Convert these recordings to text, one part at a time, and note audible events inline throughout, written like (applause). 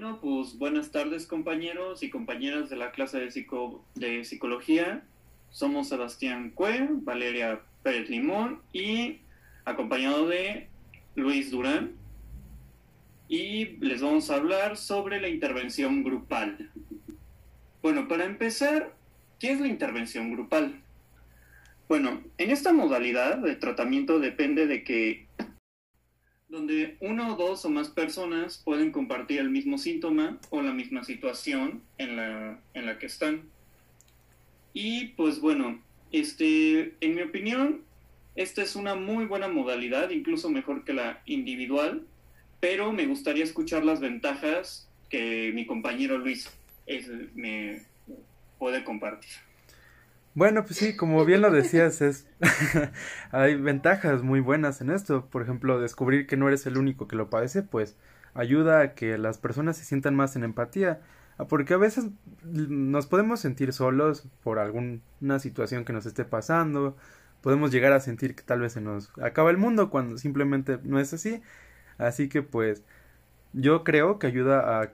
Bueno, pues buenas tardes compañeros y compañeras de la clase de, psico de psicología. Somos Sebastián Cue, Valeria Pérez Limón y acompañado de Luis Durán. Y les vamos a hablar sobre la intervención grupal. Bueno, para empezar, ¿qué es la intervención grupal? Bueno, en esta modalidad de tratamiento depende de que donde uno o dos o más personas pueden compartir el mismo síntoma o la misma situación en la, en la que están. Y pues bueno, este, en mi opinión, esta es una muy buena modalidad, incluso mejor que la individual, pero me gustaría escuchar las ventajas que mi compañero Luis me puede compartir. Bueno, pues sí, como bien lo decías, es (laughs) hay ventajas muy buenas en esto. Por ejemplo, descubrir que no eres el único que lo padece, pues ayuda a que las personas se sientan más en empatía. Ah, porque a veces nos podemos sentir solos por alguna situación que nos esté pasando. Podemos llegar a sentir que tal vez se nos acaba el mundo cuando simplemente no es así. Así que pues yo creo que ayuda a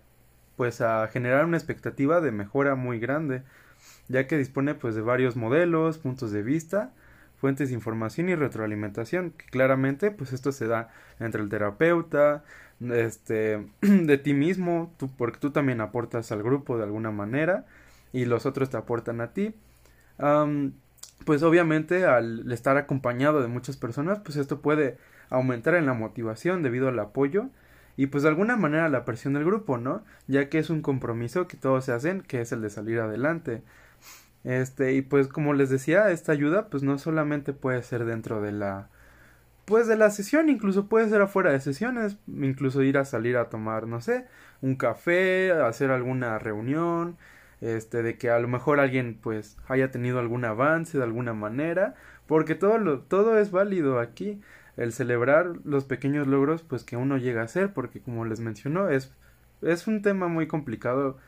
pues a generar una expectativa de mejora muy grande ya que dispone pues de varios modelos, puntos de vista, fuentes de información y retroalimentación, que claramente pues esto se da entre el terapeuta, este, (clears throat) de ti mismo, tú, porque tú también aportas al grupo de alguna manera y los otros te aportan a ti. pues obviamente al estar acompañado de muchas personas, pues esto puede aumentar en la motivación debido al apoyo y pues de alguna manera la presión del grupo, ¿no? Ya que es un compromiso que todos se hacen, que es el de salir adelante. Este, y pues como les decía, esta ayuda pues no solamente puede ser dentro de la pues de la sesión, incluso puede ser afuera de sesiones, incluso ir a salir a tomar, no sé, un café, hacer alguna reunión, este, de que a lo mejor alguien pues haya tenido algún avance de alguna manera, porque todo lo, todo es válido aquí, el celebrar los pequeños logros pues que uno llega a hacer, porque como les mencionó, es, es un tema muy complicado,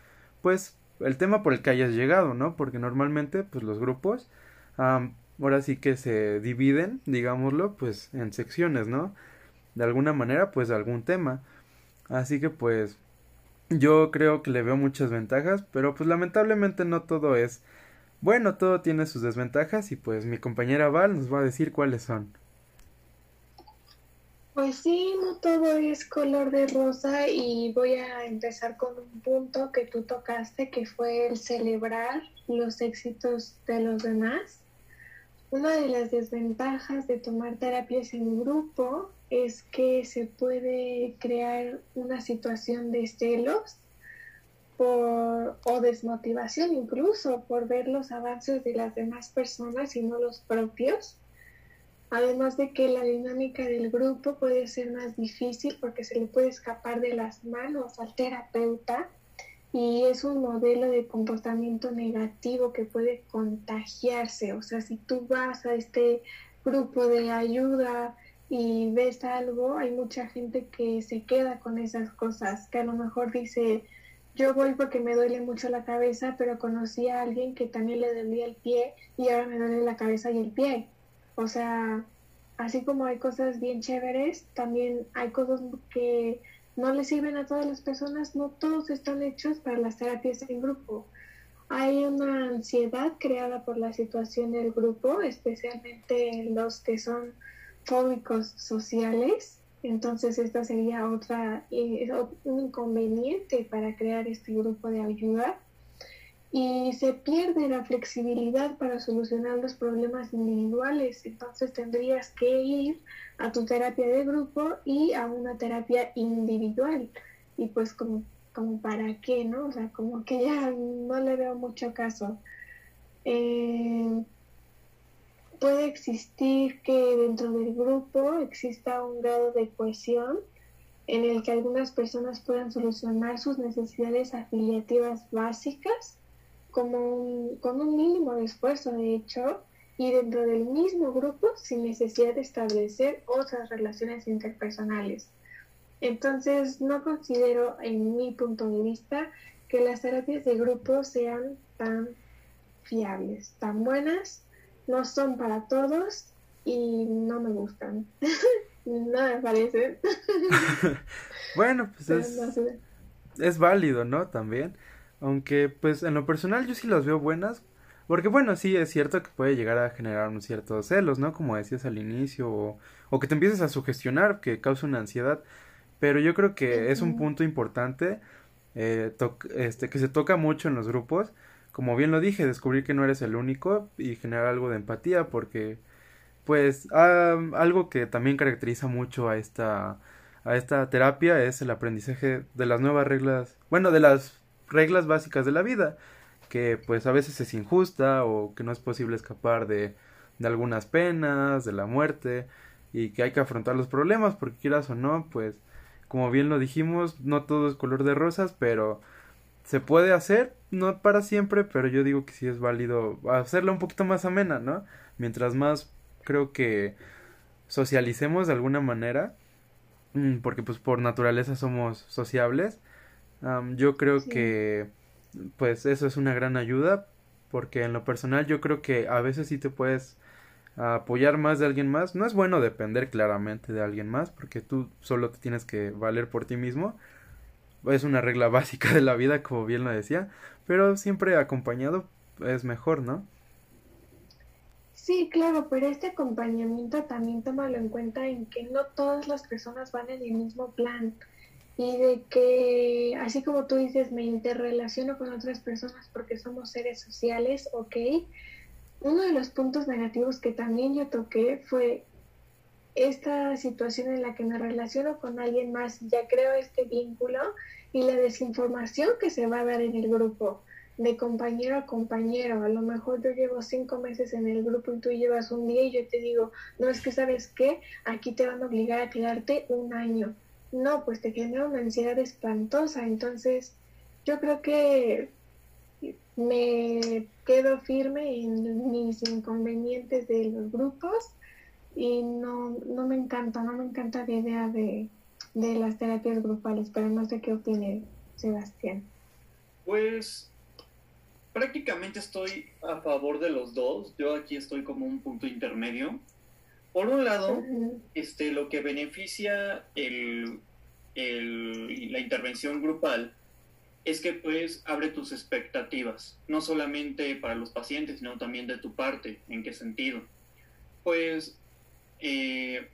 pues el tema por el que hayas llegado, ¿no? Porque normalmente, pues los grupos, ahora sí que se dividen, digámoslo, pues en secciones, ¿no? De alguna manera, pues algún tema. Así que, pues, yo creo que le veo muchas ventajas, pero pues lamentablemente no todo es bueno, todo tiene sus desventajas y pues mi compañera Val nos va a decir cuáles son. Pues sí, no todo es color de rosa y voy a empezar con un punto que tú tocaste, que fue el celebrar los éxitos de los demás. Una de las desventajas de tomar terapias en grupo es que se puede crear una situación de celos o desmotivación incluso por ver los avances de las demás personas y no los propios Además de que la dinámica del grupo puede ser más difícil porque se le puede escapar de las manos al terapeuta y es un modelo de comportamiento negativo que puede contagiarse. O sea, si tú vas a este grupo de ayuda y ves algo, hay mucha gente que se queda con esas cosas, que a lo mejor dice, yo voy porque me duele mucho la cabeza, pero conocí a alguien que también le dolía el pie y ahora me duele la cabeza y el pie. O sea, así como hay cosas bien chéveres, también hay cosas que no le sirven a todas las personas, no todos están hechos para las terapias en grupo. Hay una ansiedad creada por la situación del grupo, especialmente los que son fóbicos sociales. Entonces, esta sería otra, eh, un inconveniente para crear este grupo de ayuda y se pierde la flexibilidad para solucionar los problemas individuales. Entonces tendrías que ir a tu terapia de grupo y a una terapia individual. Y pues como, como para qué, ¿no? O sea, como que ya no le veo mucho caso. Eh, puede existir que dentro del grupo exista un grado de cohesión en el que algunas personas puedan solucionar sus necesidades afiliativas básicas como con un mínimo de esfuerzo, de hecho, y dentro del mismo grupo sin necesidad de establecer otras relaciones interpersonales. Entonces, no considero, en mi punto de vista, que las terapias de grupo sean tan fiables, tan buenas, no son para todos y no me gustan. (laughs) no me parece. (laughs) bueno, pues es, es válido, ¿no? También. Aunque, pues, en lo personal yo sí las veo buenas. Porque, bueno, sí, es cierto que puede llegar a generar un cierto celos, ¿no? Como decías al inicio. O, o que te empieces a sugestionar, que causa una ansiedad. Pero yo creo que es un punto importante eh, este, que se toca mucho en los grupos. Como bien lo dije, descubrir que no eres el único y generar algo de empatía porque pues algo que también caracteriza mucho a esta a esta terapia es el aprendizaje de las nuevas reglas, bueno, de las reglas básicas de la vida, que pues a veces es injusta o que no es posible escapar de, de algunas penas, de la muerte y que hay que afrontar los problemas porque quieras o no, pues como bien lo dijimos, no todo es color de rosas, pero se puede hacer, no para siempre, pero yo digo que sí es válido hacerla un poquito más amena, ¿no? Mientras más creo que socialicemos de alguna manera, mm, porque pues por naturaleza somos sociables, yo creo que pues eso es una gran ayuda, porque en lo personal yo creo que a veces sí te puedes apoyar más de alguien más. No es bueno depender claramente de alguien más, porque tú solo te tienes que valer por ti mismo. Es una regla (laughs) básica de la vida, como bien lo decía, pero siempre acompañado es mejor, ¿no? Sí, claro, pero este acompañamiento también tómalo en cuenta en que no todas las personas van en el mismo plan y de que, así como tú dices, me interrelaciono con otras personas porque somos seres sociales, ok, uno de los puntos negativos que también yo toqué fue esta situación en la que me relaciono con alguien más, ya creo este vínculo y la desinformación que se va a dar en el grupo, de compañero a compañero. A lo mejor yo llevo cinco meses en el grupo y tú llevas un día y yo te digo, no es que sabes qué, aquí te van a obligar a quedarte un año. No, pues te genera una ansiedad espantosa. Entonces, yo creo que me quedo firme en mis inconvenientes de los grupos y no, no me encanta, no me encanta la idea de, de las terapias grupales, pero no sé qué opine Sebastián. Pues prácticamente estoy a favor de los dos. Yo aquí estoy como un punto intermedio. Por un lado, este, lo que beneficia el, el, la intervención grupal es que pues abre tus expectativas, no solamente para los pacientes, sino también de tu parte. ¿En qué sentido? Pues eh,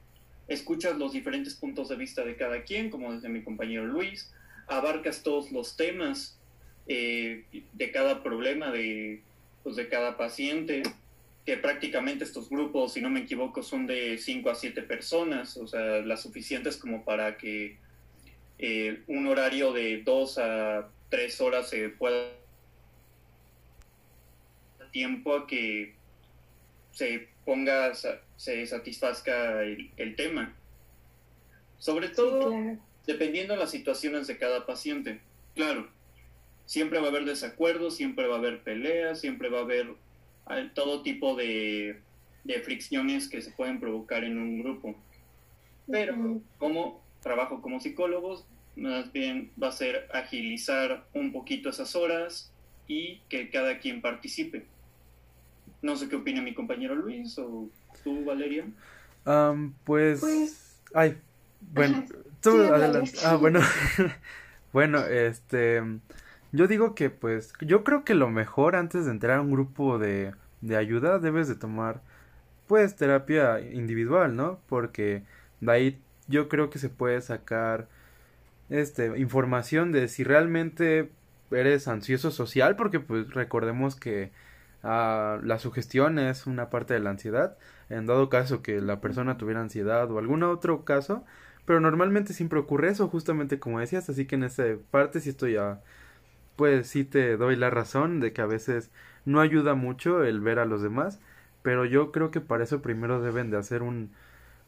escuchas los diferentes puntos de vista de cada quien, como desde mi compañero Luis, abarcas todos los temas eh, de cada problema de, pues, de cada paciente, que prácticamente estos grupos, si no me equivoco, son de 5 a 7 personas, o sea, las suficientes como para que eh, un horario de 2 a tres horas se pueda tiempo a que se ponga, se satisfazca el, tema. Sobre todo, dependiendo de las situaciones de cada paciente. Claro, siempre va a haber desacuerdos, siempre va a haber peleas, siempre va a haber ah, todo tipo de, de fricciones que se pueden provocar en un grupo. Pero como trabajo como psicólogos, más bien va a ser agilizar un poquito esas horas y que cada quien participe. No sé qué opina mi compañero Luis o tú, Valeria. pues... pues... Ay, bueno, tú adelante. Ah, bueno. (laughs) bueno, este... Yo digo que pues yo creo que lo mejor antes de entrar a un grupo de, de ayuda debes de tomar pues terapia individual, ¿no? Porque de ahí yo creo que se puede sacar este, información de si realmente eres ansioso social, porque pues recordemos que uh, la sugestión es una parte de la ansiedad, en dado caso que la persona tuviera ansiedad o algún otro caso, pero normalmente siempre ocurre eso, justamente como decías, así que en esa parte sí estoy a, pues sí te doy la razón de que a veces no ayuda mucho el ver a los demás, pero yo creo que para eso primero deben de hacer un,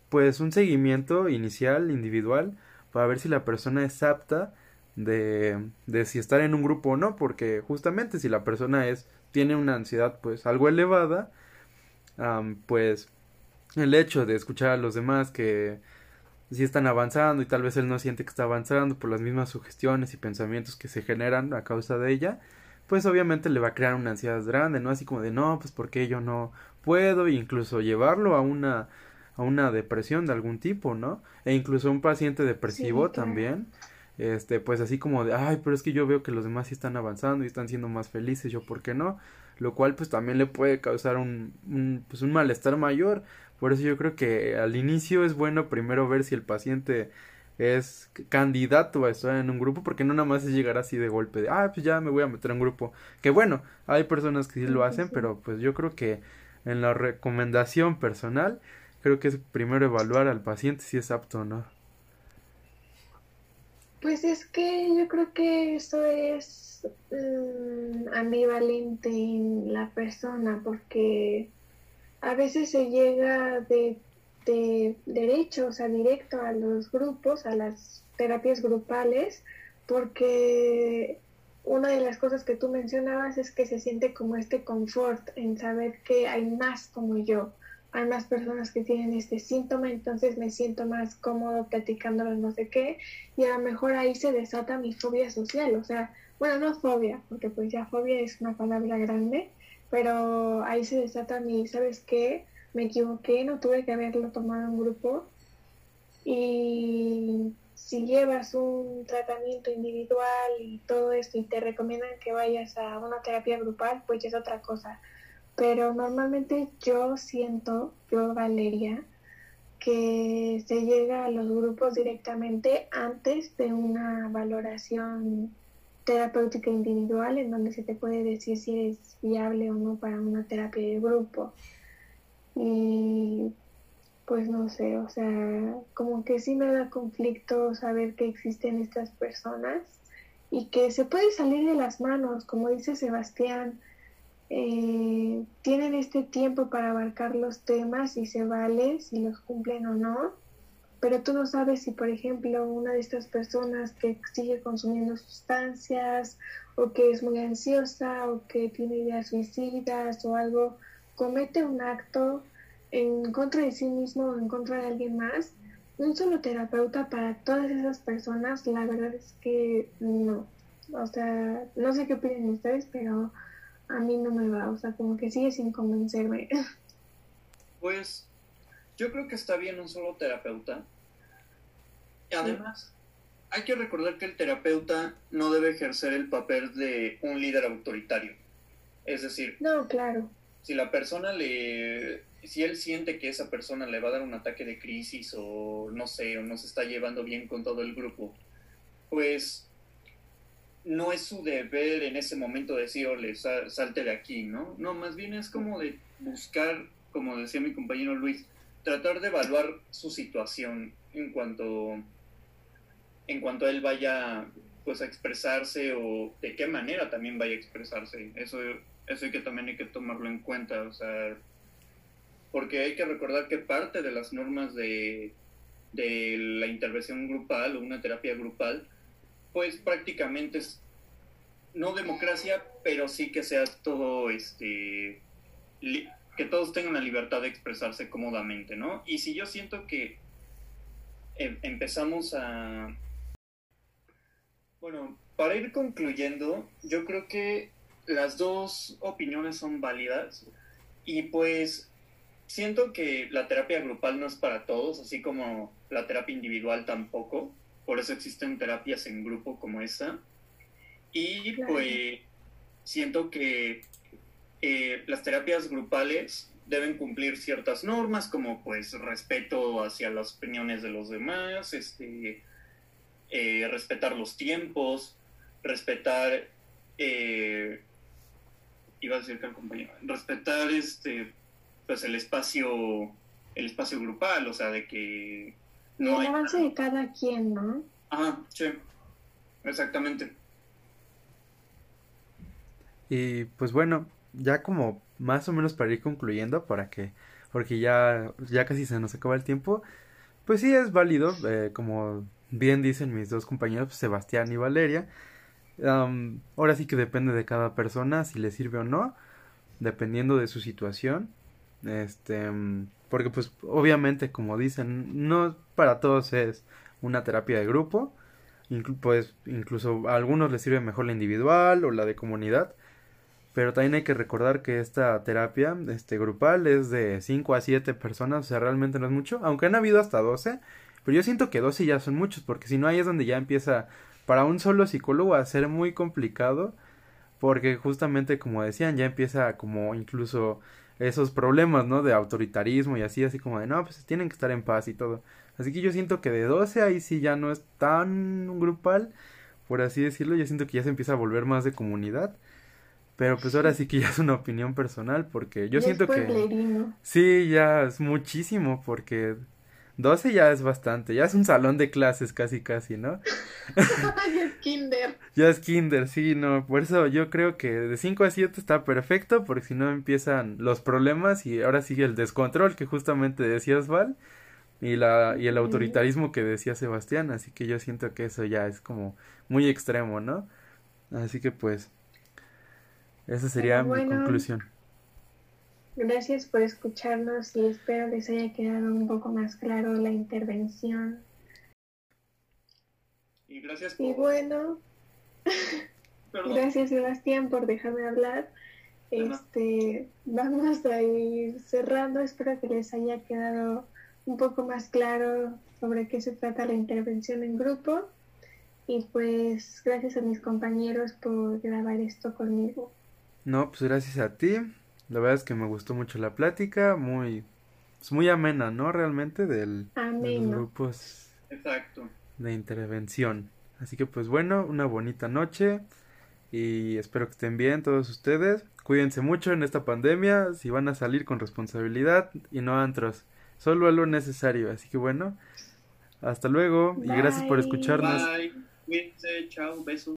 pues un seguimiento inicial, individual, para ver si la persona es apta de, de si estar en un grupo o no, porque justamente si la persona es tiene una ansiedad pues algo elevada, pues el hecho de escuchar a los demás que si están avanzando y tal vez él no siente que está avanzando por las mismas sugestiones y pensamientos que se generan a causa de ella, pues obviamente le va a crear una ansiedad grande, ¿no? Así como de no, pues porque yo no puedo, e incluso llevarlo a una a una depresión de algún tipo, ¿no? E incluso un paciente depresivo también. este, pues así como de, ay, pero es que yo veo que los demás sí están avanzando y están siendo más felices, yo por qué no, lo cual pues también le puede causar un, un, pues un malestar mayor, por eso yo creo que al inicio es bueno primero ver si el paciente es candidato a estar en un grupo, porque no nada más es llegar así de golpe de, ah, pues ya me voy a meter en un grupo, que bueno, hay personas que sí lo hacen, pero pues yo creo que en la recomendación personal, creo que es primero evaluar al paciente si es apto o no. Pues es que yo creo que eso es mm, ambivalente en la persona, porque a veces se llega de de derecho, o sea, directo a los grupos, a las terapias grupales, porque una de las cosas que tú mencionabas es que se siente como este confort en saber que hay más como yo, hay más personas que tienen este síntoma, entonces me siento más cómodo platicándolo no sé qué, y a lo mejor ahí se desata mi fobia social, o sea, bueno, no fobia, porque pues ya fobia es una palabra grande, pero ahí se desata mi, ¿sabes qué? me equivoqué, no tuve que haberlo tomado en grupo. Y si llevas un tratamiento individual y todo esto y te recomiendan que vayas a una terapia grupal, pues es otra cosa. Pero normalmente yo siento, yo Valeria, que se llega a los grupos directamente antes de una valoración terapéutica individual en donde se te puede decir si eres viable o no para una terapia de grupo. Y pues no sé, o sea, como que sí me da conflicto saber que existen estas personas y que se puede salir de las manos, como dice Sebastián, eh, tienen este tiempo para abarcar los temas y se vale si los cumplen o no, pero tú no sabes si, por ejemplo, una de estas personas que sigue consumiendo sustancias o que es muy ansiosa o que tiene ideas suicidas o algo, comete un acto en contra de sí mismo o en contra de alguien más, un solo terapeuta para todas esas personas, la verdad es que no. O sea, no sé qué opinan ustedes, pero a mí no me va. O sea, como que sigue sin convencerme. (laughs) Pues yo creo que está bien un solo terapeuta. Además, hay que recordar que el terapeuta no debe ejercer el papel de un líder autoritario. Es decir, no, claro si la persona le, si él siente que esa persona le va a dar un ataque de crisis o no sé, o no se está llevando bien con todo el grupo, pues no es su deber en ese momento decirle, salte de aquí, ¿no? No, más bien es como de buscar, como decía mi compañero Luis, tratar de evaluar su situación en cuanto, en cuanto él vaya pues a expresarse o de qué manera también vaya a expresarse. Eso eso hay que también hay que tomarlo en cuenta, o sea, porque hay que recordar que parte de las normas de, de la intervención grupal o una terapia grupal, pues prácticamente es no democracia, pero sí que sea todo este que todos tengan la libertad de expresarse cómodamente, ¿no? Y si yo siento que em, empezamos a bueno, para ir concluyendo, yo creo que las dos opiniones son válidas y pues siento que la terapia grupal no es para todos, así como la terapia individual tampoco. Por eso existen terapias en grupo como esta. Y pues siento que eh, las terapias grupales deben cumplir ciertas normas como pues respeto hacia las opiniones de los demás, este, eh, respetar los tiempos, respetar eh, iba a decir que el compañero, respetar este, pues el espacio, el espacio grupal, o sea, de que no el avance de cada quien, ¿no? Ajá, sí, exactamente. Y pues bueno, ya como más o menos para ir concluyendo, para que, porque ya, ya casi se nos acaba el tiempo, pues sí es válido, eh, como bien dicen mis dos compañeros, Sebastián y Valeria, ahora sí que depende de cada persona si le sirve o no, dependiendo de su situación. Este, porque pues obviamente como dicen, no para todos es una terapia de grupo, pues incluso a algunos les sirve mejor la individual o la de comunidad, pero también hay que recordar que esta terapia este grupal es de 5 a 7 personas, o sea, realmente no es mucho, aunque han habido hasta 12, Pero yo siento que 12 ya son muchos, porque si no ahí es donde ya empieza para un solo psicólogo a ser muy complicado, porque justamente como decían, ya empieza como incluso esos problemas, ¿no? De autoritarismo y así, así como de, no, pues tienen que estar en paz y todo. Así que yo siento que de 12 ahí sí ya no es tan grupal, por así decirlo, yo siento que ya se empieza a volver más de comunidad. Pero pues ahora sí que ya es una opinión personal, porque yo siento que... Sí, ya es muchísimo, porque 12 ya es bastante, ya es un salón de clases casi casi, ¿no? (laughs) ya es kinder. Ya es kinder, sí, no, por eso yo creo que de 5 a 7 está perfecto, porque si no empiezan los problemas y ahora sigue el descontrol que justamente decías, Val, y, la, y el autoritarismo que decía Sebastián, así que yo siento que eso ya es como muy extremo, ¿no? Así que pues, esa sería mi conclusión. Gracias por escucharnos y espero les haya quedado un poco más claro la intervención. Y gracias por... Y bueno, (laughs) gracias Sebastián por dejarme hablar. Este, vamos a ir cerrando. Espero que les haya quedado un poco más claro sobre qué se trata la intervención en grupo. Y pues gracias a mis compañeros por grabar esto conmigo. No, pues gracias a ti. La verdad es que me gustó mucho la plática, muy, es muy amena, ¿no? Realmente del, de los grupos Exacto. de intervención. Así que pues bueno, una bonita noche y espero que estén bien todos ustedes. Cuídense mucho en esta pandemia, si van a salir con responsabilidad y no antros, solo a lo necesario. Así que bueno, hasta luego y gracias por escucharnos. Bye. Cuídense, chao, besos.